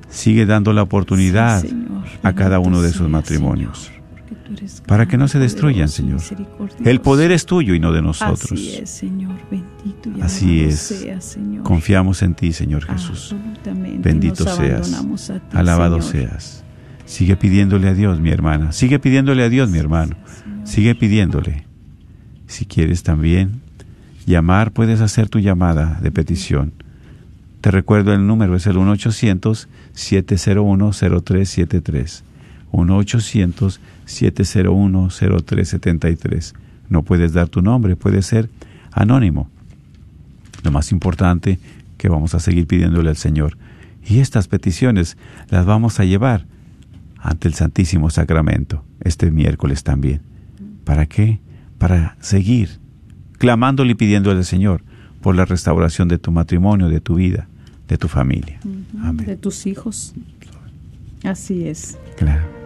sigue dando la oportunidad Sí, Señor. a cada uno de sus matrimonios. Señor, para que no se destruyan, Señor. El poder es tuyo y no de nosotros. Así es, Señor, bendito y Así es. sea, Señor. Confiamos en ti, Señor Jesús. Bendito Nos seas. ti, Alabado Señor. seas. Sigue pidiéndole a Dios, mi hermana. Sigue pidiéndole a Dios, mi hermano. Sigue pidiéndole. Si quieres también llamar, puedes hacer tu llamada de petición. Te recuerdo el número, es el 1-800-701-0373. 1-800-701-0373. No puedes dar tu nombre, puede ser anónimo. Lo más importante que vamos a seguir pidiéndole al Señor. Y estas peticiones las vamos a llevar ante el Santísimo Sacramento este miércoles también. ¿Para qué? Para seguir clamándole y pidiéndole al Señor por la restauración de tu matrimonio, de tu vida, de tu familia. Amén. De tus hijos. Así es. Claro.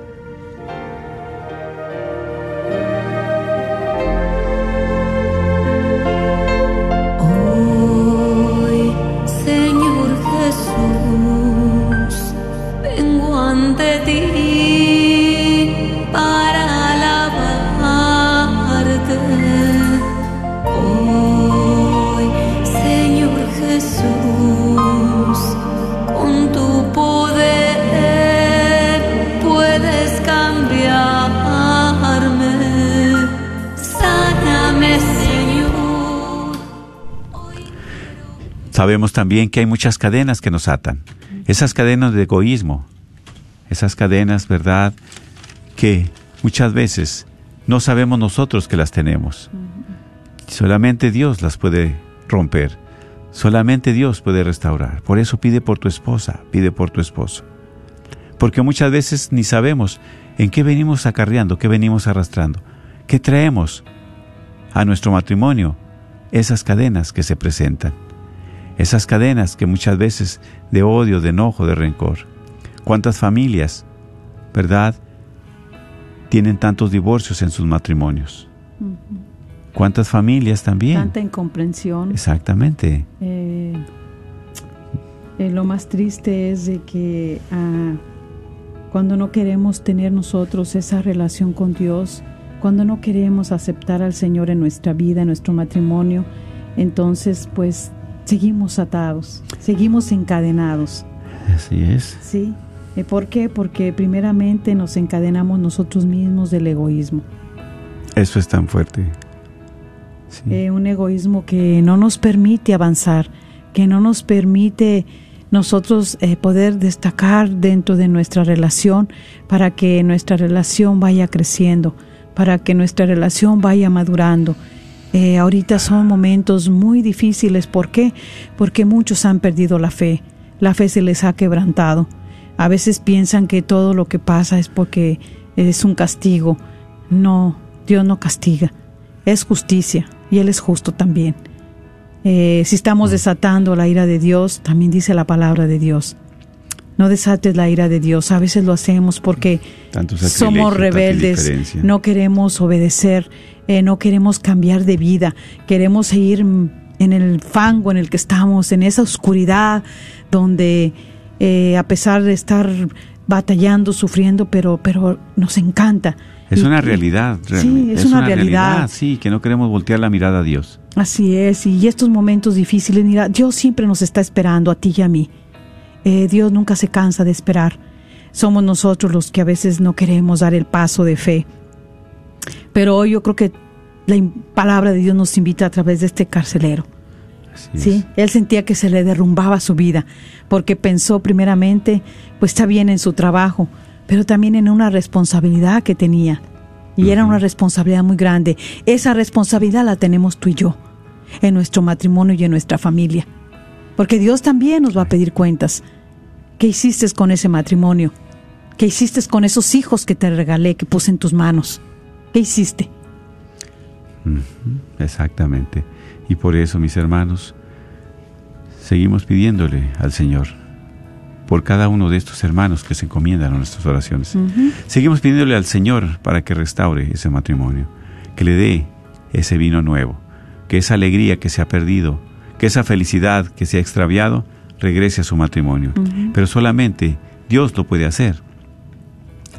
Sabemos también que hay muchas cadenas que nos atan. Esas cadenas de egoísmo, esas cadenas, ¿verdad? Que muchas veces no sabemos nosotros que las tenemos. Solamente Dios las puede romper. Solamente Dios puede restaurar. Por eso pide por tu esposa, pide por tu esposo. Porque muchas veces ni sabemos en qué venimos acarreando, qué venimos arrastrando, qué traemos a nuestro matrimonio, esas cadenas que se presentan. Esas cadenas que muchas veces de odio, de enojo, de rencor. ¿Cuántas familias, verdad, tienen tantos divorcios en sus matrimonios? ¿Cuántas familias también? Tanta incomprensión. Exactamente. Eh, eh, lo más triste es de que ah, cuando no queremos tener nosotros esa relación con Dios, cuando no queremos aceptar al Señor en nuestra vida, en nuestro matrimonio, entonces pues seguimos atados, seguimos encadenados. Así es. ¿Sí? Eh, ¿Por qué? Porque primeramente nos encadenamos nosotros mismos del egoísmo. Eso es tan fuerte. Sí. Eh, un egoísmo que no nos permite avanzar, que no nos permite nosotros eh, poder destacar dentro de nuestra relación para que nuestra relación vaya creciendo, para que nuestra relación vaya madurando. Eh, ahorita son momentos muy difíciles. ¿Por qué? Porque muchos han perdido la fe. La fe se les ha quebrantado. A veces piensan que todo lo que pasa es porque es un castigo. No, Dios no castiga. Es justicia y Él es justo también. Eh, si estamos desatando la ira de Dios, también dice la palabra de Dios. No desates la ira de Dios. A veces lo hacemos porque somos rebeldes, no queremos obedecer, eh, no queremos cambiar de vida, queremos seguir en el fango en el que estamos, en esa oscuridad donde eh, a pesar de estar batallando, sufriendo, pero, pero nos encanta. Es Y- una realidad, Sí, realmente. es, una, realidad. Sí, que no queremos voltear la mirada a Dios. Así es, y estos momentos difíciles, mira, Dios siempre nos está esperando a ti y a mí. Eh, Dios nunca se cansa de esperar. Somos nosotros los que a veces no queremos dar el paso de fe. Pero hoy yo creo que la palabra de Dios nos invita a través de este carcelero. Sí, él sentía que se le derrumbaba su vida, porque pensó primeramente, pues está bien en su trabajo, pero también en una responsabilidad que tenía. Y era una responsabilidad muy grande. Esa responsabilidad la tenemos tú y yo, en nuestro matrimonio y en nuestra familia. Porque Dios también nos va a pedir cuentas. ¿Qué hiciste con ese matrimonio? ¿Qué hiciste con esos hijos que te regalé, que puse en tus manos? ¿Qué hiciste? Exactamente. Y por eso, mis hermanos, seguimos pidiéndole al Señor por cada uno de estos hermanos que se encomiendan a nuestras oraciones. Seguimos pidiéndole al Señor para que restaure ese matrimonio, que le dé ese vino nuevo, que esa alegría que se ha perdido, que esa felicidad que se ha extraviado, regrese a su matrimonio. Pero solamente Dios lo puede hacer.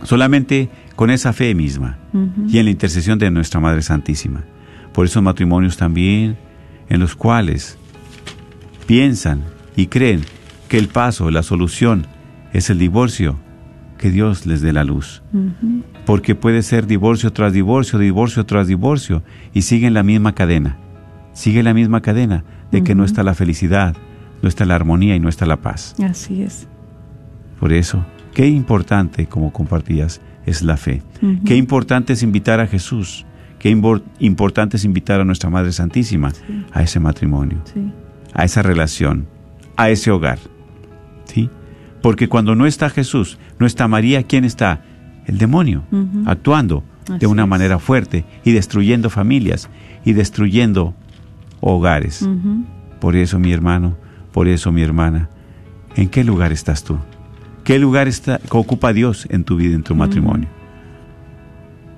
Solamente con esa fe misma y en la intercesión de nuestra Madre Santísima. Por esos matrimonios también en los cuales piensan y creen que el paso, la solución es el divorcio, que Dios les dé la luz. Porque puede ser divorcio tras divorcio, divorcio tras divorcio, y sigue en la misma cadena. Sigue la misma cadena de que no está la felicidad, no está la armonía y no está la paz. Así es. Por eso, qué importante, como compartías, es la fe. Qué importante es invitar a Jesús. Qué impor- importante es invitar a nuestra Madre Santísima a ese matrimonio, Sí. a esa relación, a ese hogar. ¿Sí? Porque cuando no está Jesús, no está María, ¿quién está? El demonio, actuando Así de una es. manera fuerte y destruyendo familias y destruyendo hogares. Por eso, mi hermano, por eso, mi hermana, ¿en qué lugar estás tú? ¿Qué lugar está, ocupa Dios en tu vida, en tu matrimonio?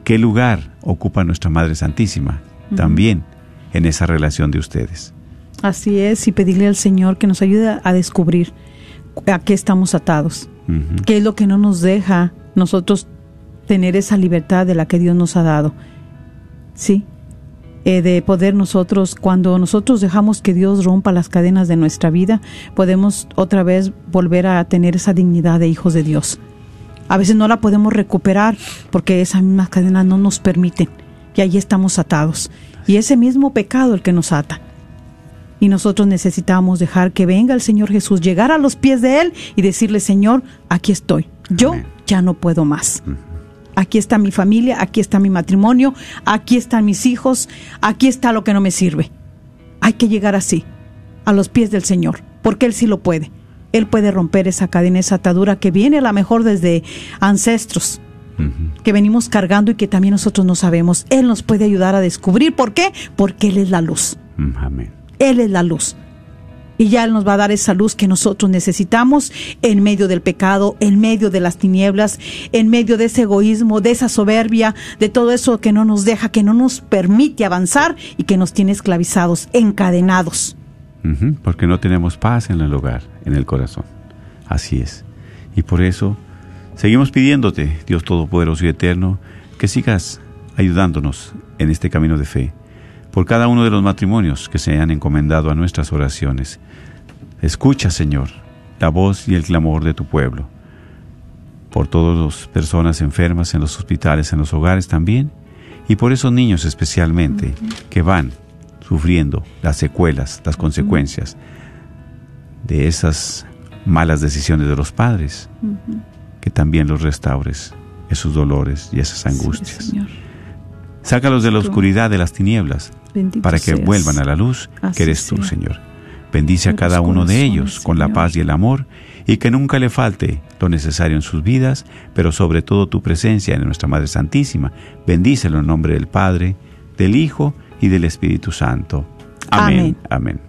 ¿Qué lugar ocupa nuestra Madre Santísima también en esa relación de ustedes? Así es, y pedirle al Señor que nos ayude a descubrir a qué estamos atados, qué es lo que no nos deja nosotros tener esa libertad de la que Dios nos ha dado. Sí, Eh, de poder nosotros, cuando nosotros dejamos que Dios rompa las cadenas de nuestra vida, podemos otra vez volver a tener esa dignidad de hijos de Dios. A veces no la podemos recuperar porque esas mismas cadenas no nos permiten que allí estamos atados. Y ese mismo pecado el que nos ata. Y nosotros necesitamos dejar que venga el Señor Jesús, llegar a los pies de Él y decirle, Señor, aquí estoy. Yo Amén. ya no puedo más. Aquí está mi familia, aquí está mi matrimonio, aquí están mis hijos, aquí está lo que no me sirve. Hay que llegar así, a los pies del Señor, porque Él sí lo puede. Él puede romper esa cadena, esa atadura que viene a lo mejor desde ancestros, que venimos cargando y que también nosotros no sabemos. Él nos puede ayudar a descubrir. ¿Por qué? Porque Él es la luz. Mm, Amén. Él es la luz. Y ya Él nos va a dar esa luz que nosotros necesitamos en medio del pecado, en medio de las tinieblas, en medio de ese egoísmo, de esa soberbia, de todo eso que no nos deja, que no nos permite avanzar y que nos tiene esclavizados, encadenados. Porque no tenemos paz en el hogar, en el corazón. Así es. Y por eso seguimos pidiéndote, Dios Todopoderoso y Eterno, que sigas ayudándonos en este camino de fe. Por cada uno de los matrimonios que se han encomendado a nuestras oraciones. Escucha, Señor, la voz y el clamor de tu pueblo. Por todas las personas enfermas en los hospitales, en los hogares también. Y por esos niños especialmente que van sufriendo las secuelas, las consecuencias de esas malas decisiones de los padres, que también los restaures, esos dolores y esas angustias. Sí, Señor. Sácalos de la oscuridad de las tinieblas Bendito para que seas. vuelvan a la luz, Así que eres tú, sea. Señor. Bendice a cada uno de ellos con la paz y el amor y que nunca le falte lo necesario en sus vidas, pero sobre todo tu presencia en nuestra Madre Santísima. Bendícelo en nombre del Padre, del Hijo y del Espíritu Santo. Amén. Amén. Amén.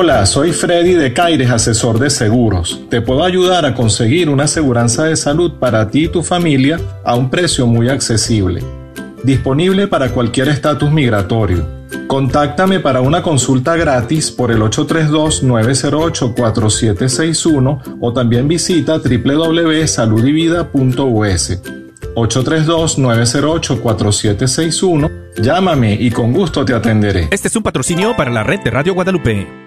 Hola, soy Freddy de Caires, asesor de seguros. Te puedo ayudar a conseguir una aseguranza de salud para ti y tu familia a un precio muy accesible. Disponible para cualquier estatus migratorio. Contáctame para una consulta gratis por el 832-908-4761 o también visita www.saludivida.us. 832-908-4761. Llámame y con gusto te atenderé. Este es un patrocinio para la red de Radio Guadalupe.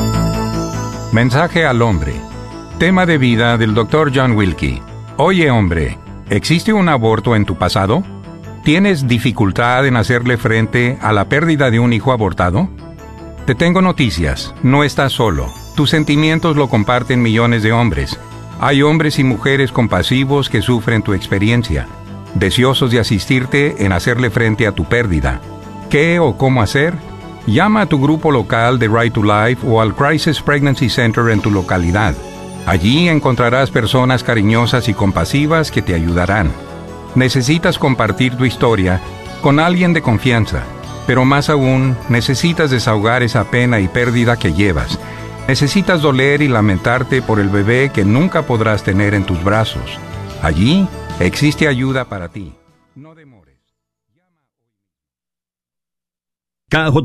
Mensaje al hombre. Tema de vida del Dr. John Wilkie. Oye hombre, ¿existe un aborto en tu pasado? ¿Tienes dificultad en hacerle frente a la pérdida de un hijo abortado? Te tengo noticias, no estás solo. Tus sentimientos lo comparten millones de hombres. Hay hombres y mujeres compasivos que sufren tu experiencia, deseosos de asistirte en hacerle frente a tu pérdida. ¿Qué o cómo hacer? Llama a tu grupo local de Right to Life o al Crisis Pregnancy Center en tu localidad. Allí encontrarás personas cariñosas y compasivas que te ayudarán. Necesitas compartir tu historia con alguien de confianza, pero más aún necesitas desahogar esa pena y pérdida que llevas. Necesitas doler y lamentarte por el bebé que nunca podrás tener en tus brazos. Allí existe ayuda para ti. KJOR